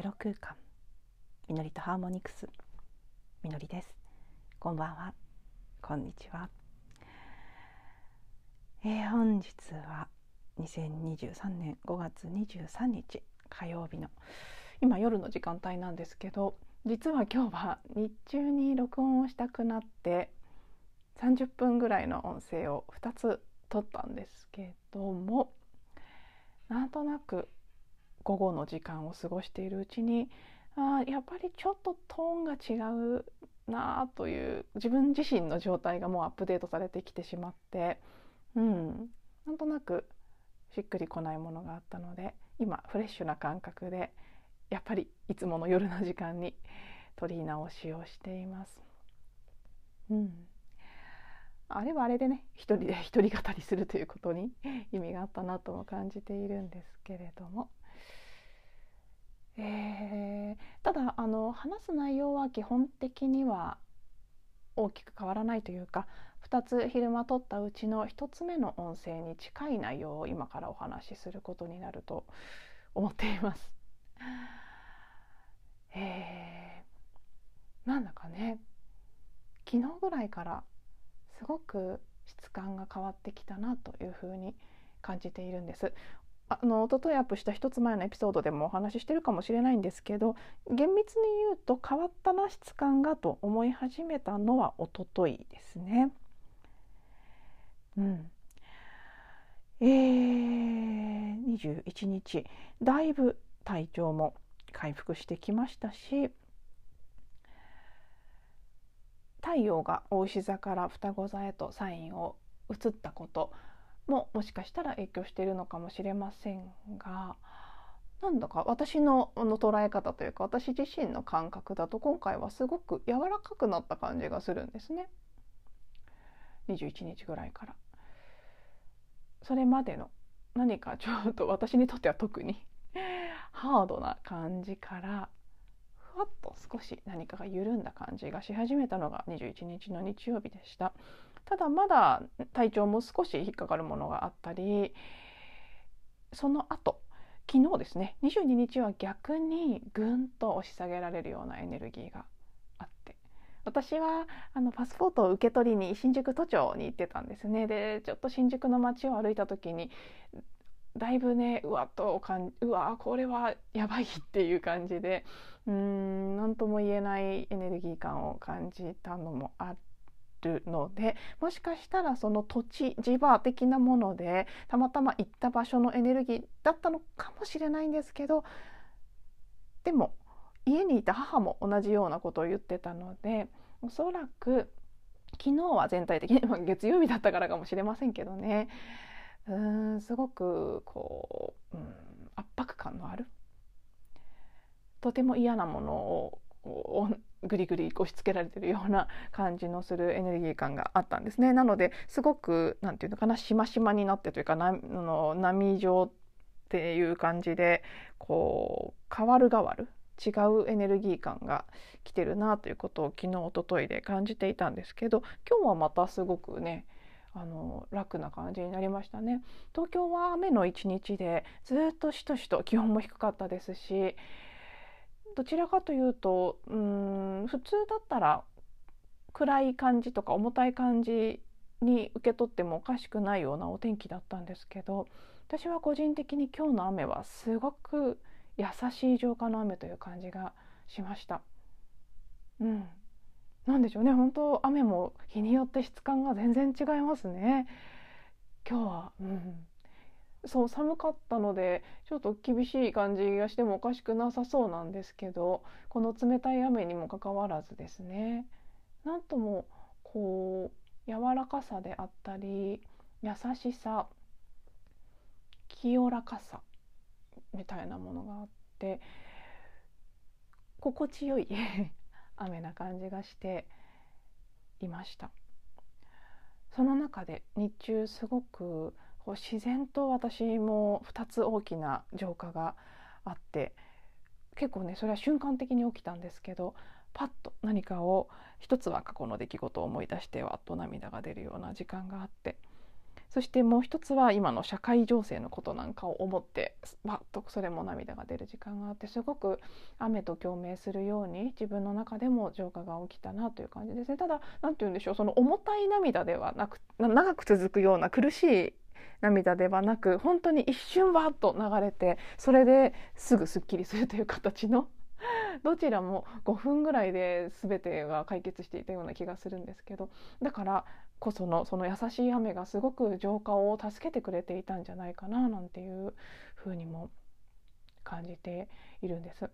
ゼロ空間。みのりとハーモニクス。みのりです。こんばんは。こんにちは、えー、本日は2023年5月23日火曜日の今夜の時間帯なんですけど実は今日は日中に録音をしたくなって30分ぐらいの音声を2つ撮ったんですけどもなんとなく午後の時間を過ごしているうちにあやっぱりちょっとトーンが違うなという自分自身の状態がもうアップデートされてきてしまって、うん、なんとなくしっくりこないものがあったので今フレッシュな感覚でやっぱりいつもの夜の時間に撮り直しをしています。うん、あれはあれでね一人で一人語りするということに意味があったなとも感じているんですけれども。えー、ただあの話す内容は基本的には大きく変わらないというか2つ昼間撮ったうちの1つ目の音声に近い内容を今からお話しすることになると思っています。えー、なんだかね昨日ぐらいからすごく質感が変わってきたなというふうに感じているんです。あの一昨日アップした一つ前のエピソードでもお話ししてるかもしれないんですけど厳密に言うと変わったな質感がと思い始めたのは一昨日ですね。うん、えー、21日だいぶ体調も回復してきましたし太陽が大牛座から双子座へとサインを移ったことももしかしたら影響しているのかもしれませんがなんだか私のの捉え方というか私自身の感覚だと今回はすごく柔らかくなった感じがするんですね21日ぐらいから。それまでの何かちょっと私にとっては特に ハードな感じからふわっと少し何かが緩んだ感じがし始めたのが21日の日曜日でした。ただまだ体調も少し引っかかるものがあったりその後昨日ですね22日は逆にぐんと押し下げられるようなエネルギーがあって私はあのパスポートを受け取りに新宿都庁に行ってたんですねでちょっと新宿の街を歩いた時にだいぶねうわっとかんうわこれはやばいっていう感じでうん何とも言えないエネルギー感を感じたのもあって。るのでもしかしたらその土地地場的なものでたまたま行った場所のエネルギーだったのかもしれないんですけどでも家にいた母も同じようなことを言ってたのでおそらく昨日は全体的に月曜日だったからかもしれませんけどねうんすごくこう、うん、圧迫感のあるとても嫌なものをぐりぐり押し付けられてるような感じのするエネルギー感があったんですね。なのですごく何て言うのかなしましまになってというかなの波状っていう感じでこう変わる変わる違うエネルギー感が来てるなということを昨日おとといで感じていたんですけど今日はまたすごくねあの楽な感じになりましたね東京は雨の一日でずっとしとしと気温も低かったですしどちらかというとうん普通だったら暗い感じとか重たい感じに受け取ってもおかしくないようなお天気だったんですけど私は個人的に今日の雨はすごく優しい浄化の雨という感じがしました。うん、なんでしょうね。本当雨も日によって質感が全然違いますね。今日は、うん、そう寒かったのでちょっと厳しい感じがしてもおかしくなさそうなんですけどこの冷たい雨にもかかわらずですね。なんともこう柔らかさであったり優しさ清らかさみたいなものがあって心地よい。雨な感じがしていました。その中で日中すごくこう自然と私も2つ大きな浄化があって結構ねそれは瞬間的に起きたんですけどパッと何かを一つは過去の出来事を思い出してわっと涙が出るような時間があってそしてもう一つは今の社会情勢のことなんかを思ってバッとそれも涙が出る時間があってすごく雨と共鳴するように自分の中でも浄化が起きたなという感じですねただ何て言うんでしょうその重たい涙ではなく長く続くような苦しい涙ではなく本当に一瞬バッと流れてそれですぐすっきりするという形の どちらも5分ぐらいで全てが解決していたような気がするんですけどだからこそのその優しい雨がすごく浄化を助けてくれていたんじゃないかななんていうふうにも感じているんです。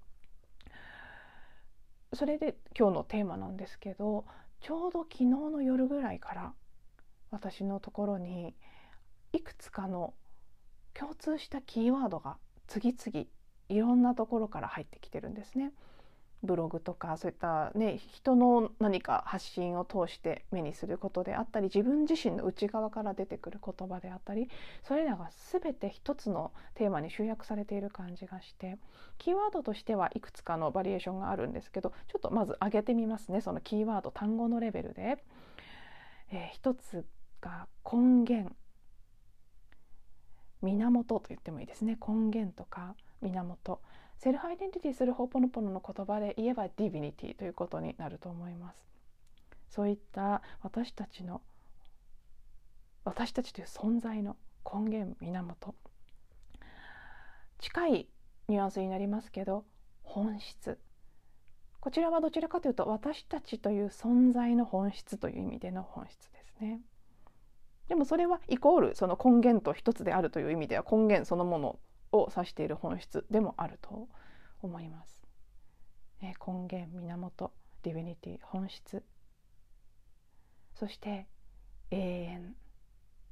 それで今日のテーマなんですけどちょうど昨日の夜ぐらいから私のところにいくつかの共通したキーワードが次々いろんなところから入ってきてるんですね。ブログとかそういったね人の何か発信を通して目にすることであったり自分自身の内側から出てくる言葉であったりそれらが全て一つのテーマに集約されている感じがしてキーワードとしてはいくつかのバリエーションがあるんですけどちょっとまず挙げてみますねそのキーワード単語のレベルで。えー、一つが根源。源と言ってもいいですね。根源とか源。 Self Identity Through ホポノポノの言葉で言えば Divinity ということになると思います。そういった私たちの私たちという存在の根源源近いニュアンスになりますけど本質こちらはどちらかというと私たちという存在の本質という意味での本質ですねでもそれはイコールその根源と一つであるという意味では根源そのものを指している本質でもあると思います。え根源源ディビニティ本質そして永遠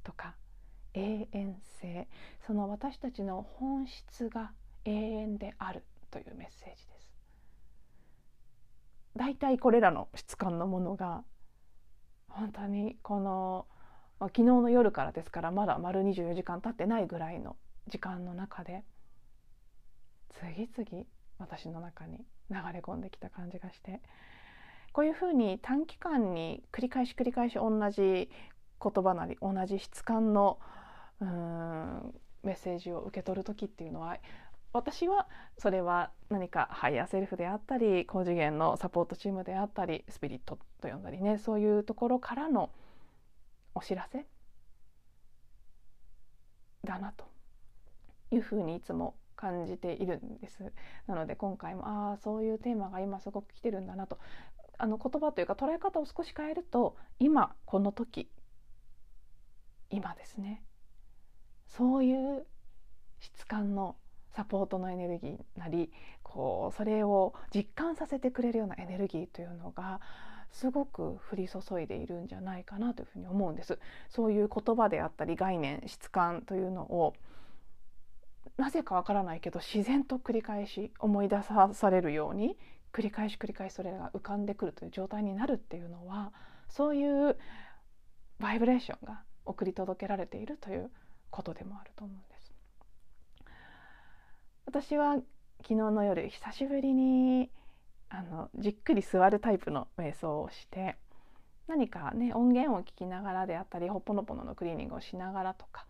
とか永遠性その私たちの本質が永遠であるというメッセージです。大体これらの質感のものが本当にこの昨日の夜からですからまだ丸24時間経ってないぐらいの時間の中で次々私の中に流れ込んできた感じがしてこういうふうに短期間に繰り返し繰り返し同じ言葉なり同じ質感のうんメッセージを受け取る時っていうのは私はそれは何かハイヤーセルフであったり高次元のサポートチームであったりスピリットと呼んだりねそういうところからのお知らせだなと。いうふうにいつも感じているんです。なので今回もああそういうテーマが今すごく来てるんだなと。あの言葉というか捉え方を少し変えると今この時今ですね。そういう質感のサポートのエネルギーなりこうそれを実感させてくれるようなエネルギーというのがすごく降り注いでいるんじゃないかなというふうに思うんです。そういう言葉であったり概念質感というのをなぜかわからないけど自然と繰り返し思い出さされるように繰り返し繰り返しそれが浮かんでくるという状態になるっていうのはそういうバイブレーションが送り届けられているということでもあると思うんです。私は昨日の夜久しぶりにあのじっくり座るタイプの瞑想をして何かね音源を聞きながらであったりほっぽのぽののクリーニングをしながらとか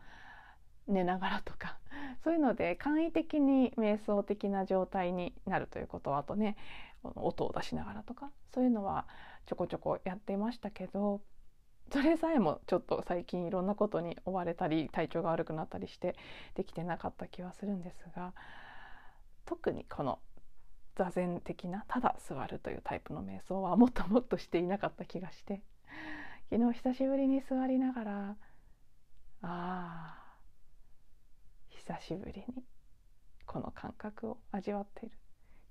寝ながらとかそういうので簡易的に瞑想的な状態になるということはあとね音を出しながらとかそういうのはちょこちょこやってましたけどそれさえもちょっと最近いろんなことに追われたり体調が悪くなったりしてできてなかった気はするんですが特にこの座禅的なただ座るというタイプの瞑想はもっともっとしていなかった気がして昨日久しぶりに座りながらああ久しぶりにこの感覚を味わっている。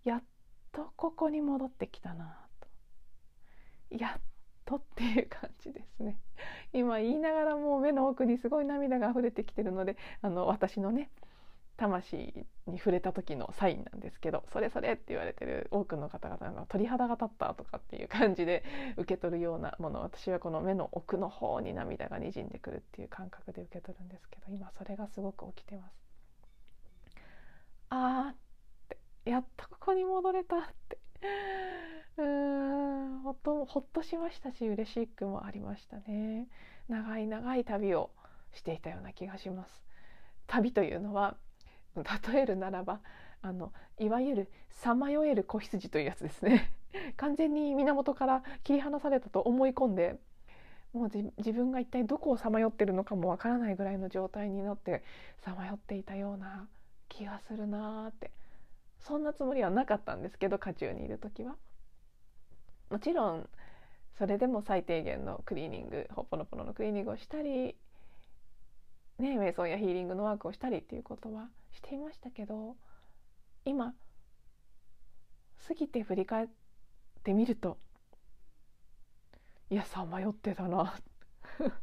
やっとここに戻ってきたなと。やっとっていう感じですね。今言いながらもう目の奥にすごい涙が溢れてきてるのであの私のね魂に触れた時のサインなんですけど「それそれ」って言われてる多くの方々が鳥肌が立ったとかっていう感じで受け取るようなもの私はこの目の奥の方に涙がにじんでくるっていう感覚で受け取るんですけど今それがすごく起きてます。あーってやっとここに戻れたって。うーんほっとほっとしましたし嬉しくもありましたね。長い長い旅をしていたような気がします。旅というのは例えるならばあのいわゆるさまよえる子羊というやつですね。完全に源から切り離されたと思い込んでもう自分が一体どこをさまよってるのかもわからないぐらいの状態になってさまよっていたような気がするなーってそんなつもりはなかったんですけど渦中にいる時は。もちろんそれでも最低限のクリーニングほっぽのぽののクリーニングをしたり、ね、瞑想やヒーリングのワークをしたりっていうことはしていましたけど今過ぎて振り返ってみるといやさまよってたな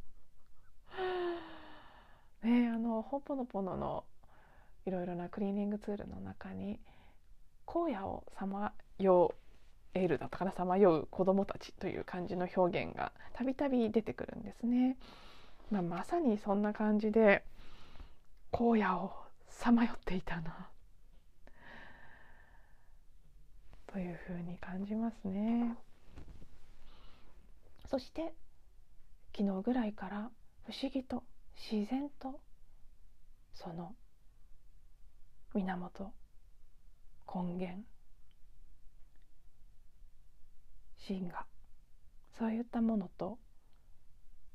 ねあのほっぽのぽののいろいろなクリーニングツールの中に荒野をさまよえるだったかなさまよう子どもたちという感じの表現がたびたび出てくるんですね。まあ、まさにそんな感じで荒野をさまよっていたなというふうに感じますね。そして昨日ぐらいから不思議と自然とその源根源真がそういったものと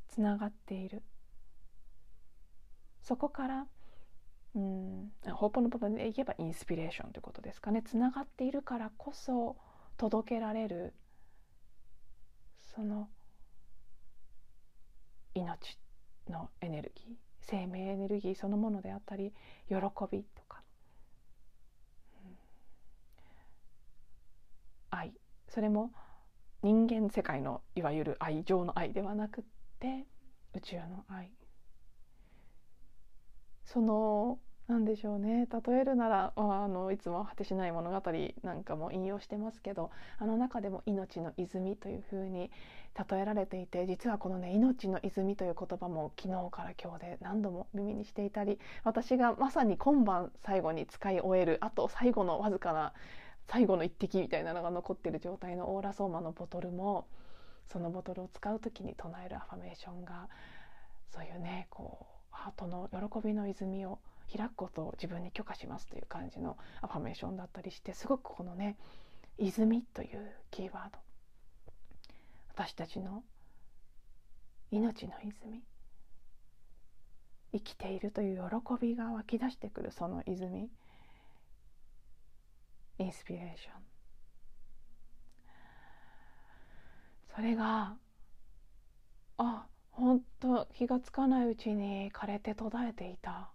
つながっている。そこからうんホープのことで言えばインスピレーションということですかね。つながっているからこそ届けられるその命のエネルギー生命エネルギーそのものであったり喜びとか、うん、愛それも人間世界のいわゆる愛情の愛ではなくって宇宙の愛。その何でしょうね。例えるならあのいつも果てしない物語なんかも引用してますけどあの中でも「命の泉」というふうに例えられていて実はこのね「命の泉」という言葉も昨日から今日で何度も耳にしていたり私がまさに今晩最後に使い終えるあと最後のわずかな最後の一滴みたいなのが残ってる状態のオーラソーマのボトルもそのボトルを使う時に唱えるアファメーションがそういうねこうハートの喜びの泉を開くことを自分に許可しますという感じのアファメーションだったりしてすごくこのね「泉」というキーワード。私たちの命の泉。生きているという喜びが湧き出してくるその泉。インスピレーションそれがあ本当気がつかないうちに枯れて途絶えていた。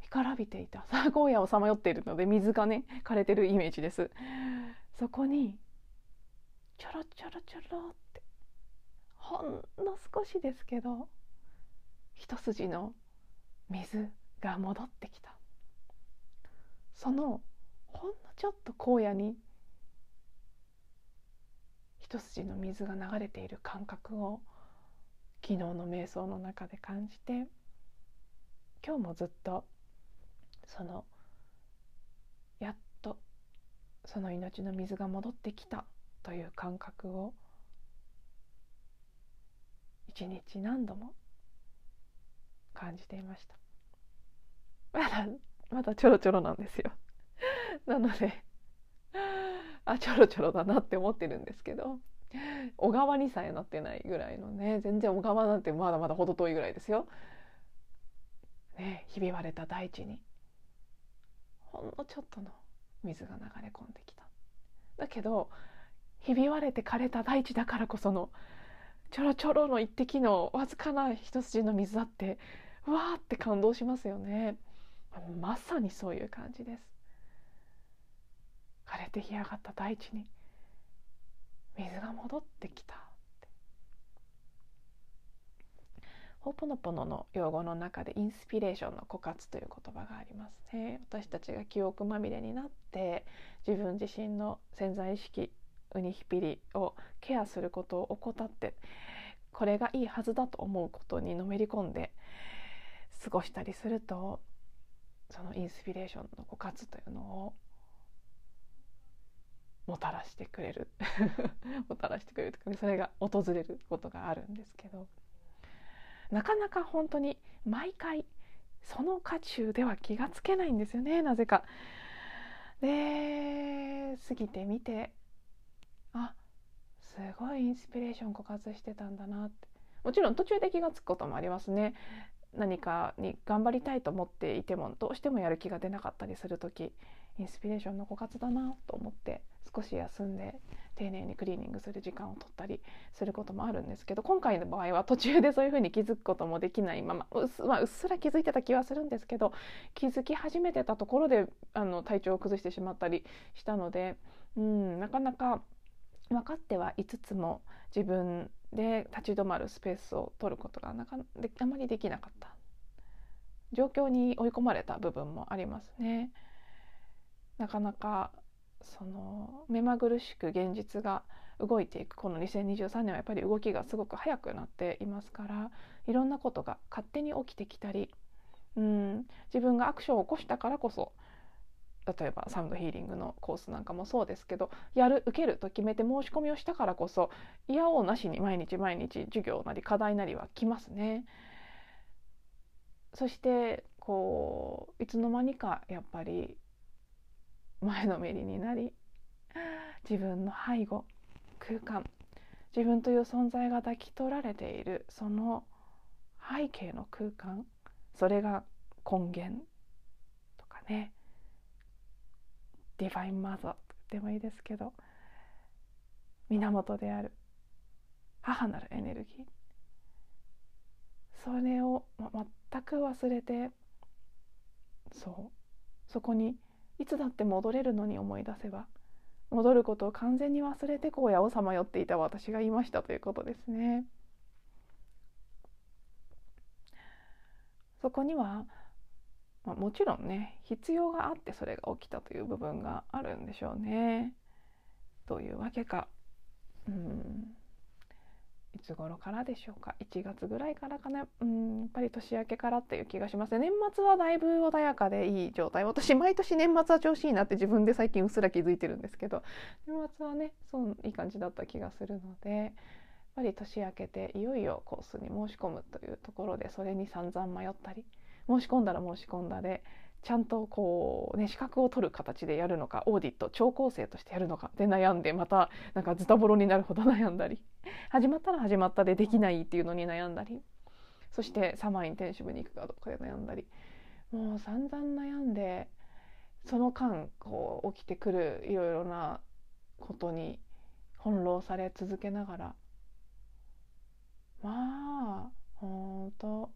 干からびていた。荒野をさまよっているので水がね枯れてるイメージです。そこにちょろちょろちょろってほんの少しですけど一筋の水が戻ってきた。そのほんのちょっと荒野に一筋の水が流れている感覚を昨日の瞑想の中で感じて今日もずっとそのやっとその命の水が戻ってきたという感覚を一日何度も感じていました。まだまだちょろちょろなんですよ。なので あちょろちょろだなって思ってるんですけど小川にさえなってないぐらいのね全然小川なんてまだまだ程遠いぐらいですよ。ねひび割れた大地にほんのちょっとの水が流れ込んできた。だけどひび割れて枯れた大地だからこそのちょろちょろの一滴のわずかな一筋の水だってわーって感動しますよね。まさにそういう感じです。枯れて干上がった大地に水が戻ってきた。ホーポノポノの用語の中でインスピレーションの枯渇という言葉がありますね。私たちが記憶まみれになって自分自身の潜在意識ウニヒピリをケアすることを怠ってこれがいいはずだと思うことにのめり込んで過ごしたりするとそのインスピレーションの枯渇というのをもたらしてくれる。もたらしてくれるとか、ね、それが訪れることがあるんですけど。なかなか本当に毎回その渦中では気がつけないんですよねなぜか。で過ぎてみてあすごいインスピレーション枯渇してたんだなって。もちろん途中で気が付くこともありますね。何かに頑張りたいと思っていてもどうしてもやる気が出なかったりする時。インスピレーションの枯渇だなと思って少し休んで丁寧にクリーニングする時間を取ったりすることもあるんですけど今回の場合は途中でそういうふうに気づくこともできないままうっす,、まあ、うっすら気づいてた気はするんですけど気づき始めてたところであの体調を崩してしまったりしたのでうんなかなか分かってはいつつも自分で立ち止まるスペースを取ることがなかであまりできなかった状況に追い込まれた部分もありますね。なかなかその目まぐるしく現実が動いていくこの2023年はやっぱり動きがすごく速くなっていますからいろんなことが勝手に起きてきたりうん自分がアクションを起こしたからこそ例えばサウンドヒーリングのコースなんかもそうですけどやる受けると決めて申し込みをしたからこそ嫌おうなしに毎日毎日授業なり課題なりは来ますね。そしてこういつの間にかやっぱり前のめりになり 自分の背後空間自分という存在が抱き取られているその背景の空間それが根源とかねDivine Mother と言ってもいいですけど源である母なるエネルギー。それを、全く忘れてそうそこにいつだって戻れるのに思い出せば戻ることを完全に忘れて荒野をさまよっていた私がいましたということですね。そこには、まあ、もちろんね必要があってそれが起きたという部分があるんでしょうね。どういうわけか。うんいつ頃からでしょうか？1月ぐらいからかな？うんやっぱり年明けからっていう気がします年末はだいぶ穏やかでいい状態。私毎年年末は調子いいなって自分で最近うっすら気づいてるんですけど年末はねそういい感じだった気がするのでやっぱり年明けていよいよコースに申し込むというところでそれに散々迷ったり申し込んだら申し込んだでちゃんとこうね資格を取る形でやるのかオーディット聴講生としてやるのかで悩んでまたなんかズタボロになるほど悩んだり。始まったら始まったでできないっていうのに悩んだり。そしてサマーインテンシブに行くかどうかで悩んだり。もう散々悩んでその間こう起きてくるいろいろなことに翻弄され続けながら。まあほんと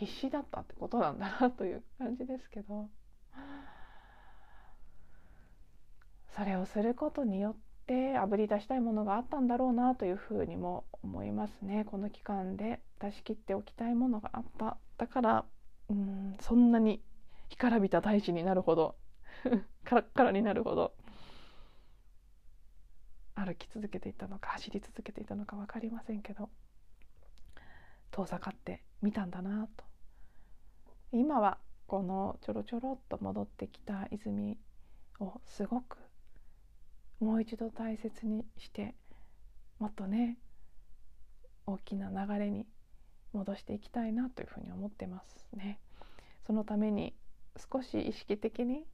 必死だったってことなんだなという感じですけど。それをすることによってあぶり出したいものがあったんだろうなというふうにも思いますね。この期間で出し切っておきたいものがあった。だからうんそんなに干からびた大地になるほど カラッカラになるほど歩き続けていたのか走り続けていたのか分かりませんけど遠ざかってみたんだなと今はこのちょろちょろっと戻ってきた泉をすごくもう一度大切にしてもっとね大きな流れに戻していきたいなというふうに思ってますね。そのために少し意識的に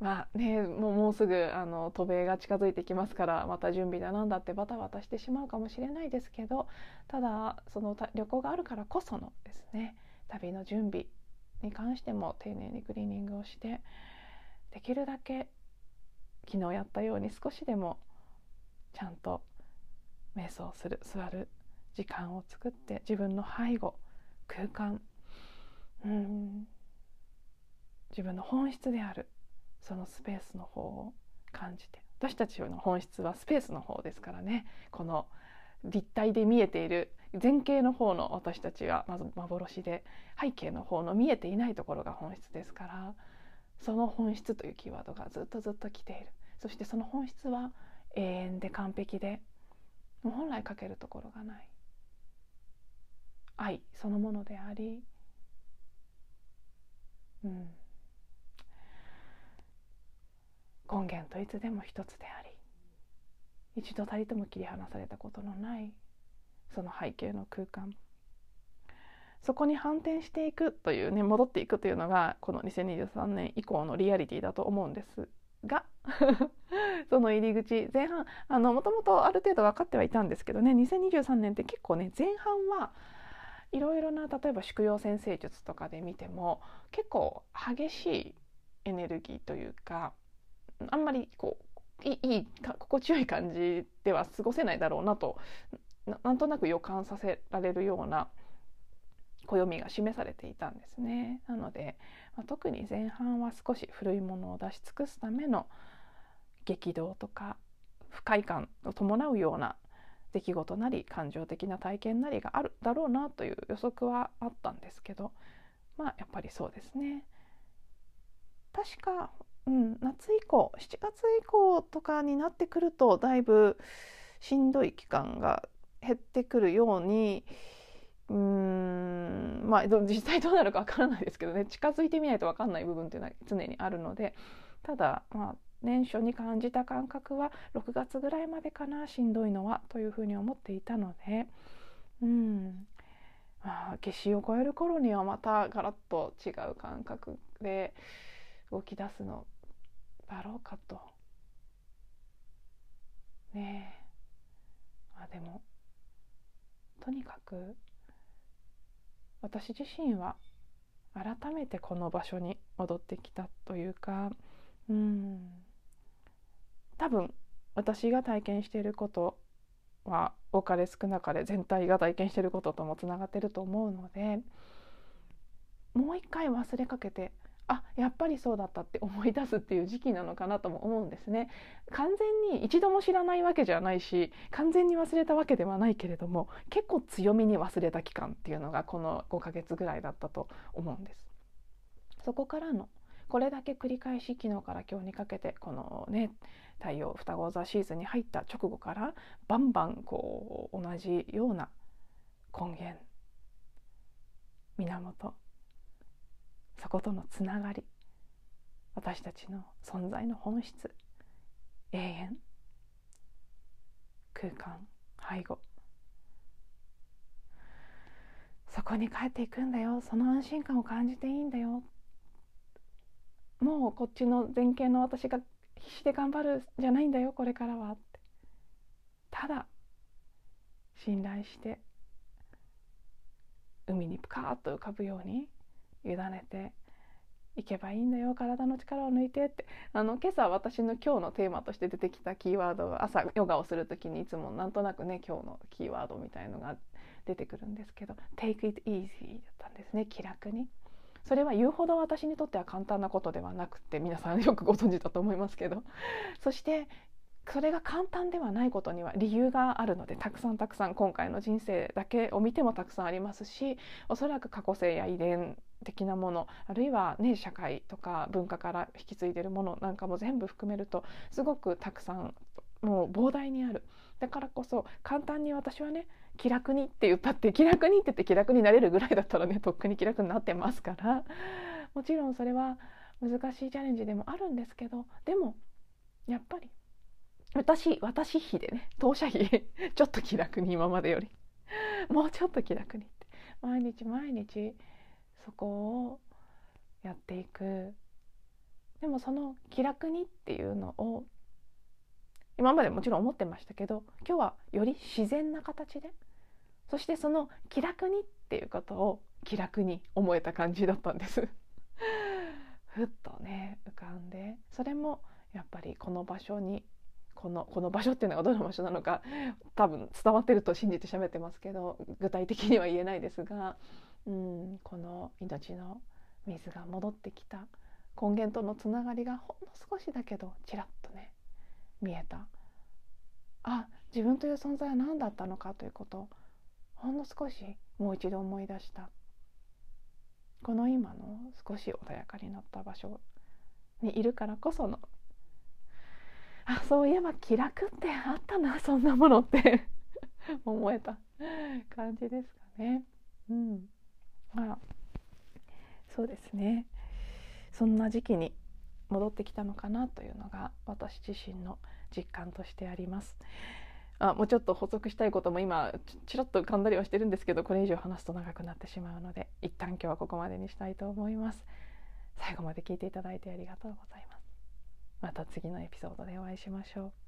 まあねもうもうすぐあの渡米が近づいてきますからまた準備だなんだってバタバタしてしまうかもしれないですけどただその旅行があるからこそのですね旅の準備に関しても丁寧にクリーニングをしてできるだけ昨日やったように少しでもちゃんと瞑想する座る時間を作って自分の背後空間うん自分の本質であるそのスペースの方を感じて私たちの本質はスペースの方ですからね。この立体で見えている前景の方の私たちはまず幻で背景の方の見えていないところが本質ですからその本質というキーワードがずっとずっと来ている。そしてその本質は永遠で完璧で本来かけるところがない。愛そのものであり、うん、根源といつでも一つであり一度たりとも切り離されたことのないその背景の空間。そこに反転していくというね戻っていくというのがこの2023年以降のリアリティだと思うんです。が その入り口前半あのもともとある程度分かってはいたんですけどね2023年って結構ね前半はいろいろな例えば宿陽先生術とかで見ても結構激しいエネルギーというかあんまりこういい心地よい感じでは過ごせないだろうなとなんとなく予感させられるような暦が示されていたんですね。なので、まあ、特に前半は少し古いものを出し尽くすための激動とか不快感を伴うような出来事なり感情的な体験なりがあるだろうなという予測はあったんですけどまあやっぱりそうですね。確か、うん、夏以降7月以降とかになってくるとだいぶしんどい期間が減ってくるようにうんまあ 実際どうなるかわからないですけどね近づいてみないと分かんない部分っていうのは常にあるのでただまあ年初に感じた感覚は6月ぐらいまでかなしんどいのはというふうに思っていたのでうんまあ夏至を超える頃にはまたガラッと違う感覚で動き出すのだろうかと。ねえ。まあでもとにかく私自身は改めてこの場所に戻ってきたというかうん。多分私が体験していることは多かれ少なかれ全体が体験していることともつながってると思うのでもう一回忘れかけてあやっぱりそうだったって思い出すっていう時期なのかなとも思うんですね。完全に一度も知らないわけじゃないし完全に忘れたわけではないけれども結構強めに忘れた期間っていうのがこの5ヶ月ぐらいだったと思うんです。そこからのこれだけ繰り返し昨日から今日にかけてこのね太陽双子座シーズンに入った直後からバンバンこう同じような根源源そことのつながり。私たちの存在の本質。永遠。空間。背後。そこに帰っていくんだよ。その安心感を感じていいんだよ。もうこっちの前傾の私が必死で頑張るじゃないんだよ。これからは。って。ただ信頼して海にプカーッと浮かぶように委ねていけばいいんだよ体の力を抜いてってあの今朝私の今日のテーマとして出てきたキーワードが朝ヨガをする時にいつもなんとなくね今日のキーワードみたいのが出てくるんですけど「Take it easy」だったんですね気楽に。それは言うほど私にとっては簡単なことではなくて皆さんよくご存知だと思いますけどそしてそれが簡単ではないことには理由があるのでたくさんたくさん今回の人生だけを見てもたくさんありますしおそらく過去性や遺伝的なものあるいは、ね、社会とか文化から引き継いでるものなんかも全部含めるとすごくたくさんもう膨大にある。だからこそ簡単に私はね気楽にって言ったって気楽にって言って気楽になれるぐらいだったらねとっくに気楽になってますから。もちろんそれは難しいチャレンジでもあるんですけどでもやっぱり私私費でね当社費。ちょっと気楽に今までより。もうちょっと気楽にって。毎日毎日そこをやっていく。でもその気楽にっていうのを今までもちろん思ってましたけど今日はより自然な形でそしてその気楽にっていうことを気楽に思えた感じだったんです。ふっとね浮かんでそれもやっぱりこの場所にこのこの場所っていうのがどの場所なのか多分伝わってると信じて喋ってますけど具体的には言えないですが、うん、この命の水が戻ってきた根源とのつながりがほんの少しだけどちらっとね見えた。あ自分という存在は何だったのかということほんの少しもう一度思い出した。この今の少し穏やかになった場所にいるからこそのあそういえば気楽ってあったなそんなものって 思えた感じですかね。うん、まあそうですねそんな時期に戻ってきたのかなというのが私自身の実感としてあります。あもうちょっと補足したいことも今ちらっと噛んだりはしてるんですけどこれ以上話すと長くなってしまうので一旦今日はここまでにしたいと思います。最後まで聞いていただいてありがとうございます。また次のエピソードでお会いしましょう。